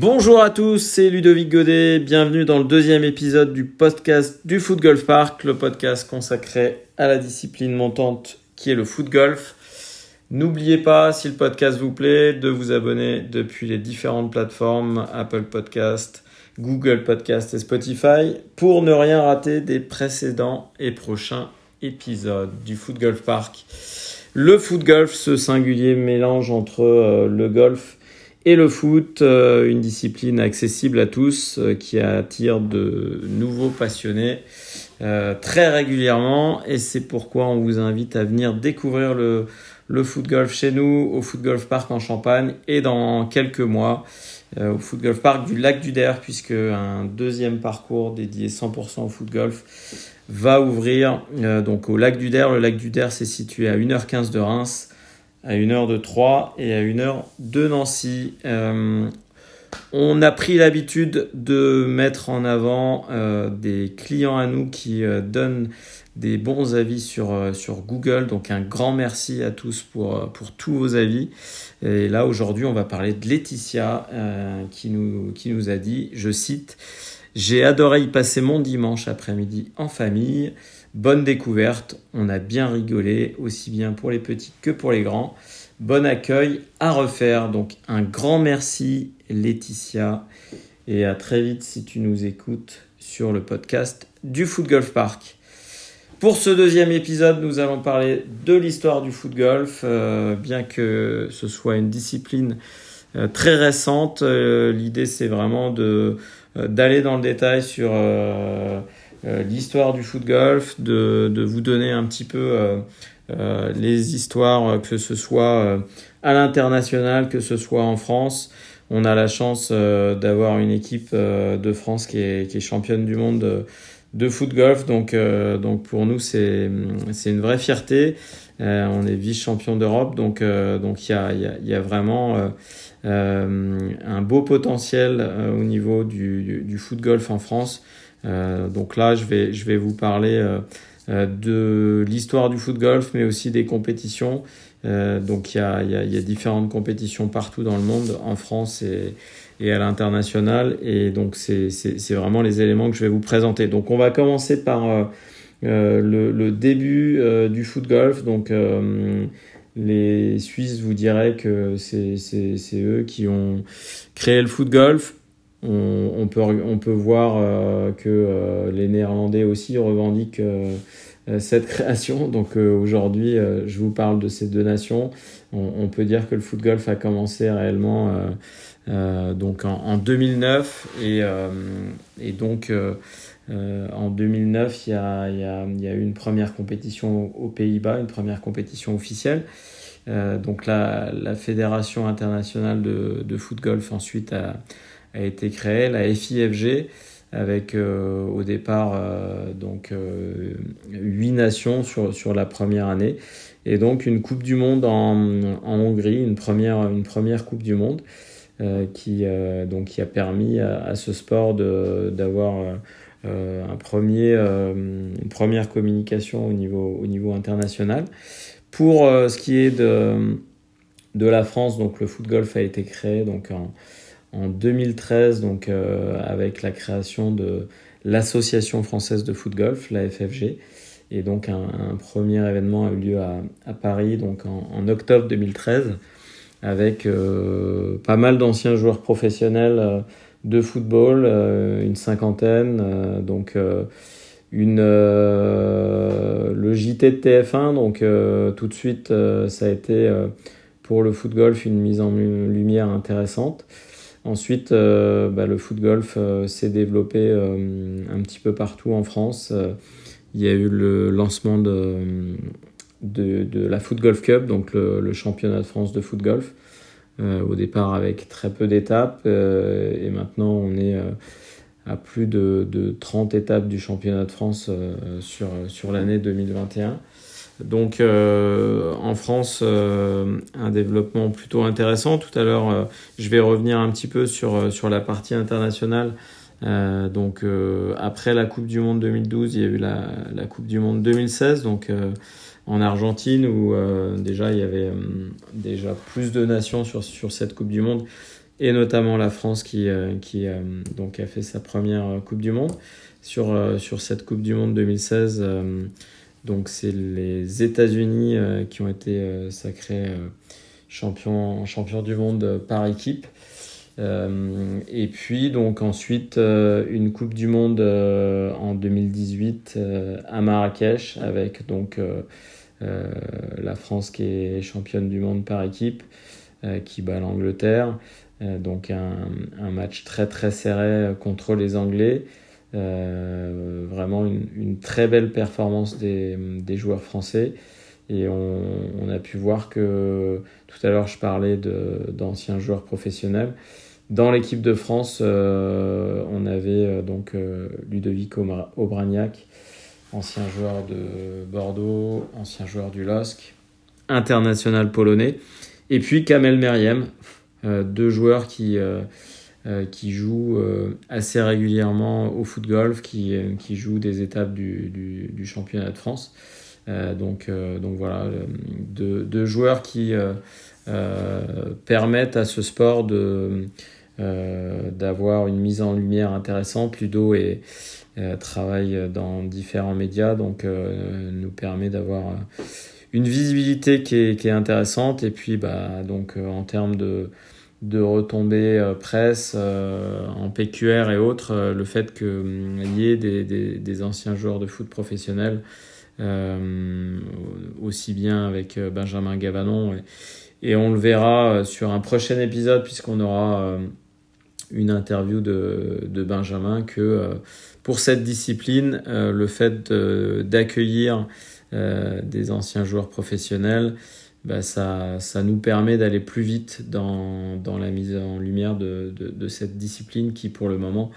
Bonjour à tous, c'est Ludovic Godet. Bienvenue dans le deuxième épisode du podcast du Foot Golf Park, le podcast consacré à la discipline montante qui est le foot golf. N'oubliez pas, si le podcast vous plaît, de vous abonner depuis les différentes plateformes Apple Podcast, Google Podcast et Spotify pour ne rien rater des précédents et prochains épisodes du Foot Golf Park. Le foot golf, ce singulier mélange entre euh, le golf et le foot, euh, une discipline accessible à tous euh, qui attire de nouveaux passionnés très régulièrement et c'est pourquoi on vous invite à venir découvrir le, le foot chez nous au Foot Golf Park en Champagne et dans quelques mois au Foot Golf Park du Lac du Der puisque un deuxième parcours dédié 100% au foot golf va ouvrir euh, donc au lac du Der. Le lac du Der, c'est situé à 1h15 de Reims, à 1h de Troyes et à 1h de Nancy. Euh, on a pris l'habitude de mettre en avant euh, des clients à nous qui donnent des bons avis sur, sur Google. Donc un grand merci à tous pour, pour tous vos avis. Et là aujourd'hui on va parler de Laetitia qui, nous, qui nous a dit, je cite, j'ai adoré y passer mon dimanche après-midi en famille. Bonne découverte, on a bien rigolé, aussi bien pour les petits que pour les grands. Bon accueil à refaire. Donc un grand merci Laetitia et à très vite si tu nous écoutes sur le podcast du Foot Golf Park. Pour ce deuxième épisode, nous allons parler de l'histoire du foot golf, euh, bien que ce soit une discipline euh, très récente. Euh, l'idée, c'est vraiment de d'aller dans le détail sur euh, euh, l'histoire du foot golf, de, de, vous donner un petit peu les histoires, que ce soit à l'international, que ce soit en France. On a la chance d'avoir une équipe de France qui est, qui est championne du monde de, de foot golf. Donc, donc pour nous, c'est une vraie fierté. On est vice-champion d'Europe. Donc donc il y a, y, a, y a vraiment euh, un beau potentiel euh, au niveau du, du, foot golf en France. Euh, donc là, je vais, je vais vous parler de l'histoire du foot golf, mais aussi des compétitions. donc il y a, y, a, y a, différentes compétitions partout dans le monde, en France et, et à l'international. Et donc c'est vraiment les éléments que je vais vous présenter. Donc on va commencer par euh, le, le, début euh, du foot golf. Donc les Suisses vous diraient que c'est eux qui ont créé le foot golf. On, on peut, on peut voir euh, que euh, les Néerlandais aussi revendiquent euh, cette création. Donc aujourd'hui, je vous parle de ces deux nations. On, on, peut dire que le foot golf a commencé réellement donc en, en, 2009 et, et donc en 2009, il y, a, eu une première compétition aux Pays-Bas, une première compétition officielle. Euh, donc la, la, Fédération internationale de, de foot golf ensuite a, été créée, la FIFG, avec euh, au départ euh, donc euh, huit nations sur, la première année et donc une Coupe du Monde en, Hongrie, une première, une première Coupe du Monde euh, qui, donc, qui a permis à ce sport d'avoir un premier, une première communication au niveau, au niveau international. Pour euh, ce qui est de, de la France, donc le foot golf a été créé donc en, en 2013 donc euh, avec la création de l'association française de foot golf, la FFG. Et donc un, premier événement a eu lieu à, à Paris donc en, octobre 2013 avec euh, pas mal d'anciens joueurs professionnels euh, de football, euh, une cinquantaine. donc une euh, le JT de TF1 donc euh, tout de suite euh, ça a été pour le foot golf une mise en lumière intéressante ensuite bah, le foot golf s'est développé un petit peu partout en France il y a eu le lancement de, de, de la Foot Golf Cup donc le, le, championnat de France de foot golf au départ avec très peu d'étapes et maintenant on est à plus de, de, 30 étapes du championnat de France euh, sur, sur l'année 2021. Donc euh, en France, euh, un développement plutôt intéressant. Tout à l'heure, euh, je vais revenir un petit peu sur, sur la partie internationale. Euh, donc après la Coupe du Monde 2012, il y a eu la, la Coupe du Monde 2016, donc en Argentine où déjà il y avait déjà plus de nations sur, sur cette Coupe du Monde et notamment la France qui, qui donc a fait sa première Coupe du Monde. Sur, sur cette Coupe du Monde 2016, donc c'est les États-Unis qui ont été sacrés champions, champions du monde par équipe. Euh, et puis donc ensuite euh, une Coupe du Monde euh, en 2018 à Marrakech avec donc la France qui est championne du monde par équipe qui bat l'Angleterre. donc un, match très très serré contre les Anglais. vraiment une, très belle performance des, joueurs français. Et on, a pu voir que tout à l'heure je parlais d'anciens joueurs professionnels. Dans l'équipe de France, euh, on avait euh, donc euh, Ludovic Aubragnac, ancien joueur de Bordeaux, ancien joueur du LOSC, international polonais, et puis Kamel Meriem, deux joueurs qui, qui jouent assez régulièrement au foot golf, qui, qui jouent des étapes du, du, championnat de France. donc, donc voilà, deux joueurs qui permettent à ce sport de euh, d'avoir une mise en lumière intéressante. Ludo euh, travaille dans différents médias, donc euh, nous permet d'avoir une visibilité qui est, intéressante. Et puis, bah, donc, en termes de, retombées presse, en PQR et autres, le fait qu'il y ait des, anciens joueurs de foot professionnels, aussi bien avec Benjamin Gavanon, et, on le verra sur un prochain épisode, puisqu'on aura une interview de, Benjamin que euh, pour cette discipline, euh, le fait d'accueillir euh, des anciens joueurs professionnels, bah, ça, ça, nous permet d'aller plus vite dans, dans, la mise en lumière de, de, de, cette discipline qui, pour le moment,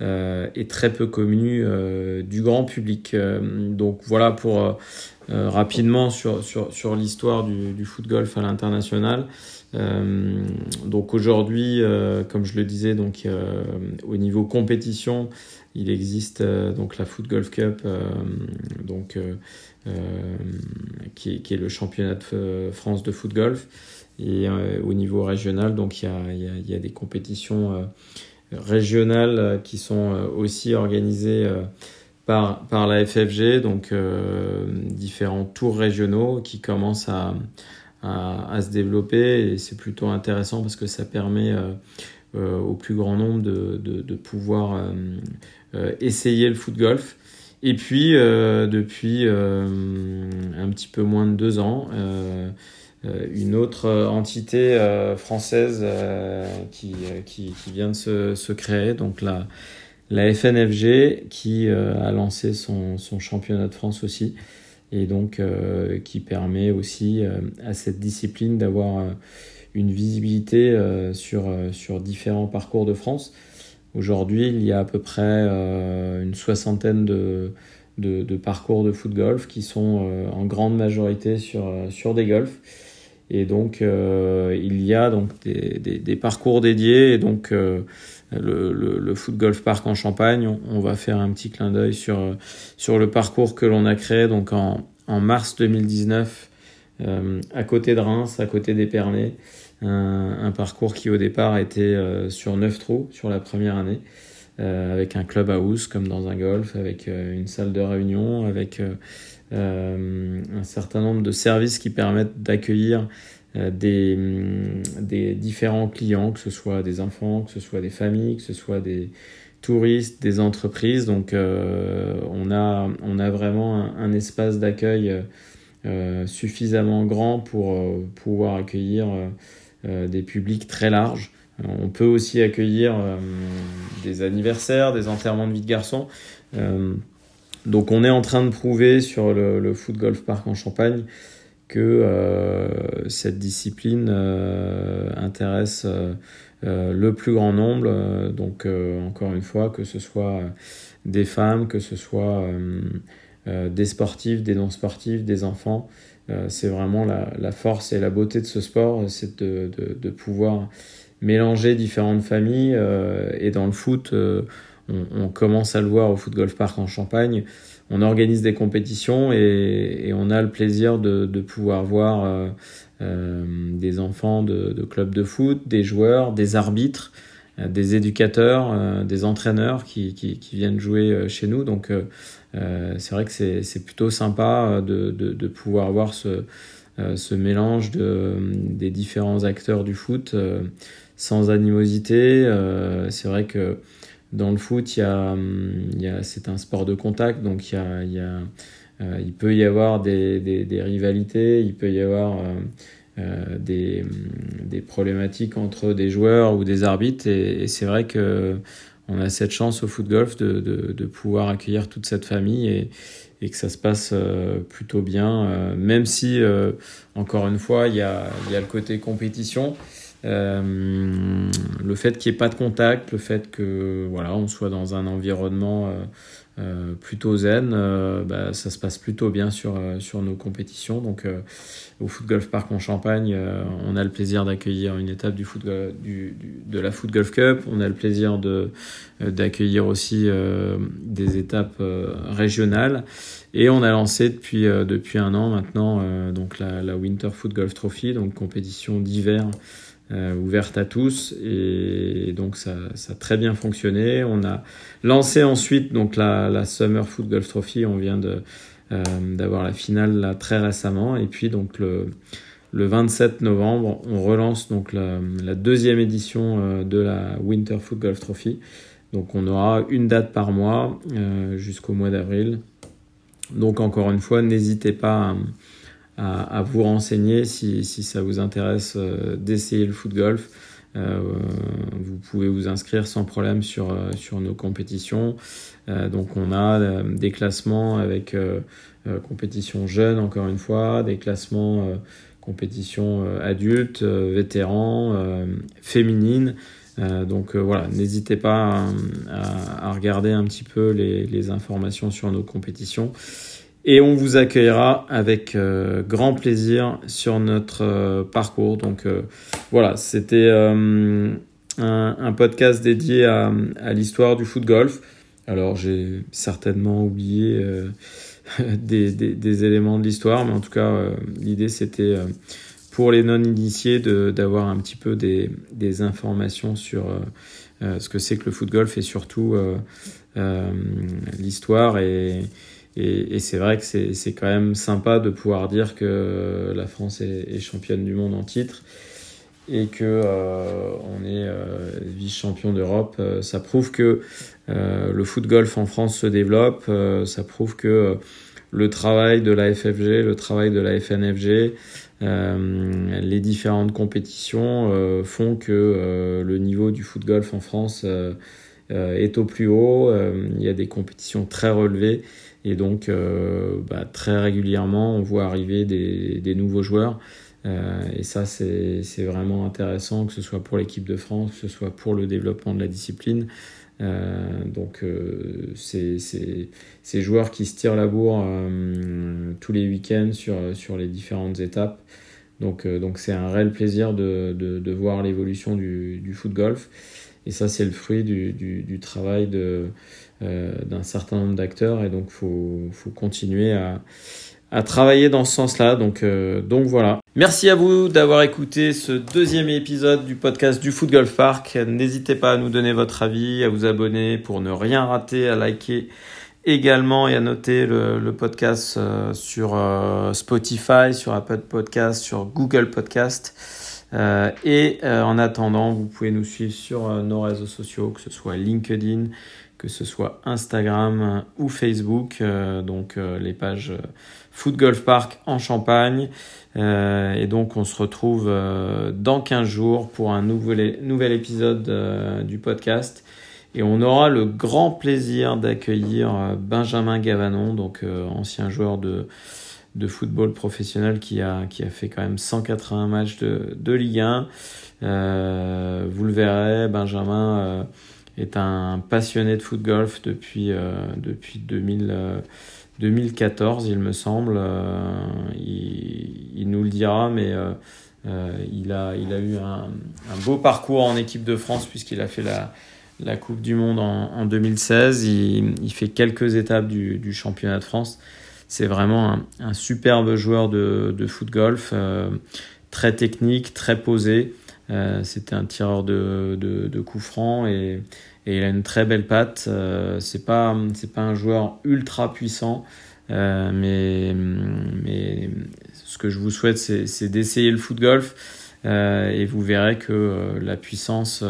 euh, est très peu connue euh, du grand public. donc voilà pour rapidement sur, sur, sur l'histoire du, du foot golf à l'international. Euh, donc aujourd'hui, euh, comme je le disais, donc euh, au niveau compétition, il existe donc la Foot Golf Cup, donc qui est, qui, est, le championnat de France de foot golf. Et au niveau régional, donc il y a, des compétitions régionales qui sont aussi organisées par, par la FFG, donc différents tours régionaux qui commencent à, à, se développer et c'est plutôt intéressant parce que ça permet euh, euh, au plus grand nombre de, de, pouvoir euh, essayer le foot golf. Et puis, depuis un petit peu moins de deux ans, une autre entité française qui, qui, vient de se, se, créer, donc la, la FNFG, qui a lancé son, son championnat de France aussi et donc euh, qui permet aussi euh, à cette discipline d'avoir euh, une visibilité sur, sur différents parcours de France. Aujourd'hui, il y a à peu près une soixantaine de, de, parcours de foot golf qui sont en grande majorité sur, sur des golfs. Et donc, il y a donc des, des, des, parcours dédiés. Et donc, le, le, le, foot golf park en Champagne, on, va faire un petit clin d'œil sur, sur le parcours que l'on a créé donc en, en mars 2019 euh, à côté de Reims, à côté d'Épernay. Un, parcours qui au départ était euh, sur 9 trous sur la première année, euh, avec un club house comme dans un golf, avec euh, une salle de réunion, avec un certain nombre de services qui permettent d'accueillir des, des différents clients, que ce soit des enfants, que ce soit des familles, que ce soit des, touristes, des entreprises. Donc on, a, on a vraiment un, espace d'accueil suffisamment grand pour pouvoir accueillir des publics très larges. On peut aussi accueillir des anniversaires, des enterrements de vie de garçons. donc on est en train de prouver sur le, foot golf park en Champagne que cette discipline intéresse euh, le plus grand nombre. Euh, donc, euh, encore une fois, que ce soit des femmes, que ce soit des sportifs, des non-sportifs, des enfants. C'est vraiment la, force et la beauté de ce sport, c'est de, pouvoir mélanger différentes familles. et dans le foot, on, commence à le voir au Foot Golf Park en Champagne. On organise des compétitions et, on a le plaisir de, pouvoir voir des enfants de, de, clubs de foot, des joueurs, des arbitres, des éducateurs, des entraîneurs qui, viennent jouer chez nous. Donc c'est vrai que c'est plutôt sympa de, pouvoir voir ce, mélange de, des différents acteurs du foot sans animosité. Euh, c'est vrai que dans le foot, c'est un sport de contact, donc il, euh, peut y avoir des, des, rivalités, il peut y avoir euh, des, des, problématiques entre des joueurs ou des arbitres, et, c'est vrai que on a cette chance au foot golf de, de, de pouvoir accueillir toute cette famille et, et que ça se passe plutôt bien, même si, encore une fois, il y a, il y a le côté compétition. Euh, le fait qu'il n'y ait pas de contact, le fait que voilà, on soit dans un environnement euh, euh, plutôt zen, bah, ça se passe plutôt bien sur, sur nos compétitions. Donc au Foot Golf Park en Champagne, on a le plaisir d'accueillir une étape du foot, de la Foot Golf Cup, on a le plaisir de, d'accueillir aussi des étapes régionales. Et on a lancé depuis, depuis un an maintenant donc la, la Winter Foot Golf Trophy, donc compétition d'hiver euh, ouverte à tous et donc ça, a très bien fonctionné. On a lancé ensuite donc la, Summer Foot Golf Trophy, on vient de euh, d'avoir la finale là très récemment et puis donc le, le 27 novembre on relance donc la, la deuxième édition euh, de la Winter Foot Golf Trophy. Donc on aura une date par mois jusqu'au mois d'avril. Donc encore une fois, n'hésitez pas à, à, vous renseigner si, si, ça vous intéresse euh, d'essayer le foot golf. Euh, vous pouvez vous inscrire sans problème sur, euh, sur nos compétitions. donc on a des classements avec compétition jeune encore une fois, des classements compétition adultes, vétérans, féminines. donc voilà, n'hésitez pas à, regarder un petit peu les informations sur nos compétitions et on vous accueillera avec euh, grand plaisir sur notre euh, parcours. Donc euh, voilà, c'était un, podcast dédié à, l'histoire du foot golf. Alors j'ai certainement oublié des, éléments de l'histoire, mais en tout cas l'idée c'était pour les non-initiés d'avoir un petit peu des, des informations sur ce que c'est que le foot golf et surtout l'histoire et et, c'est vrai que c'est quand même sympa de pouvoir dire que la France est, championne du monde en titre et que euh, on est euh, vice-champion d'Europe. Euh, ça prouve que le foot golf en France se développe. Ça prouve que le travail de la FFG, le travail de la FNFG, les différentes compétitions font que le niveau du foot golf en France est au plus haut. il y a des compétitions très relevées et donc, euh, bah, très régulièrement, on voit arriver des, des nouveaux joueurs. Euh, et ça, c'est vraiment intéressant, que ce soit pour l'équipe de France, que ce soit pour le développement de la discipline. Euh, donc, euh, c'est ces joueurs qui se tirent la bourre euh, tous les week-ends sur, sur les différentes étapes. Donc, euh, donc c'est un réel plaisir de, de, de voir l'évolution du, du foot golf. Et ça, c'est le fruit du, du, du travail de, d'un certain nombre d'acteurs. Et donc, faut, faut, continuer à, à, travailler dans ce sens-là. Donc, euh, donc voilà. Merci à vous d'avoir écouté ce deuxième épisode du podcast du Foot Golf Park. N'hésitez pas à nous donner votre avis, à vous abonner pour ne rien rater, à liker également et à noter le, podcast euh, sur euh, Spotify, sur Apple Podcast, sur Google Podcast. Euh, et euh, en attendant, vous pouvez nous suivre sur euh, nos réseaux sociaux, que ce soit LinkedIn, que ce soit Instagram ou Facebook, donc les pages Foot Golf Park en Champagne. et donc on se retrouve dans 15 jours pour un nouvel, nouvel épisode du podcast. Et on aura le grand plaisir d'accueillir Benjamin Gavanon, donc ancien joueur de, de football professionnel qui a, qui a fait quand même 180 matchs de, de Ligue 1. Euh, vous le verrez, Benjamin euh, est un passionné de foot golf depuis, euh, depuis 2000, 2014, il me semble. Il, il, nous le dira, mais il, a, il a eu un, un beau parcours en équipe de France puisqu'il a fait la, la Coupe du Monde en, 2016. Il, fait quelques étapes du, championnat de France. C'est vraiment un, superbe joueur de, de foot golf, euh, très technique, très posé. Euh, c'était un tireur de, de, coups francs et, il a une très belle patte. Euh, c'est pas pas un joueur ultra puissant, mais mais ce que je vous souhaite c'est d'essayer le foot golf et vous verrez que la puissance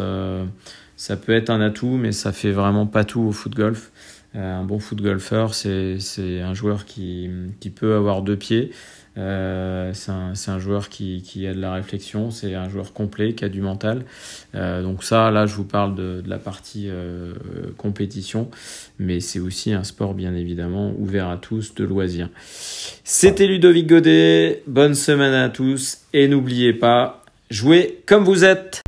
ça peut être un atout, mais ça fait vraiment pas tout au foot golf. Euh, un bon foot golfeur, c'est un joueur qui, peut avoir deux pieds. Euh, c'est un, un, joueur qui, qui, a de la réflexion, c'est un joueur complet, qui a du mental. Euh, donc ça, là, je vous parle de, de la partie euh, compétition, mais c'est aussi un sport, bien évidemment, ouvert à tous, de loisirs. C'était Ludovic Godet, bonne semaine à tous, et n'oubliez pas, jouez comme vous êtes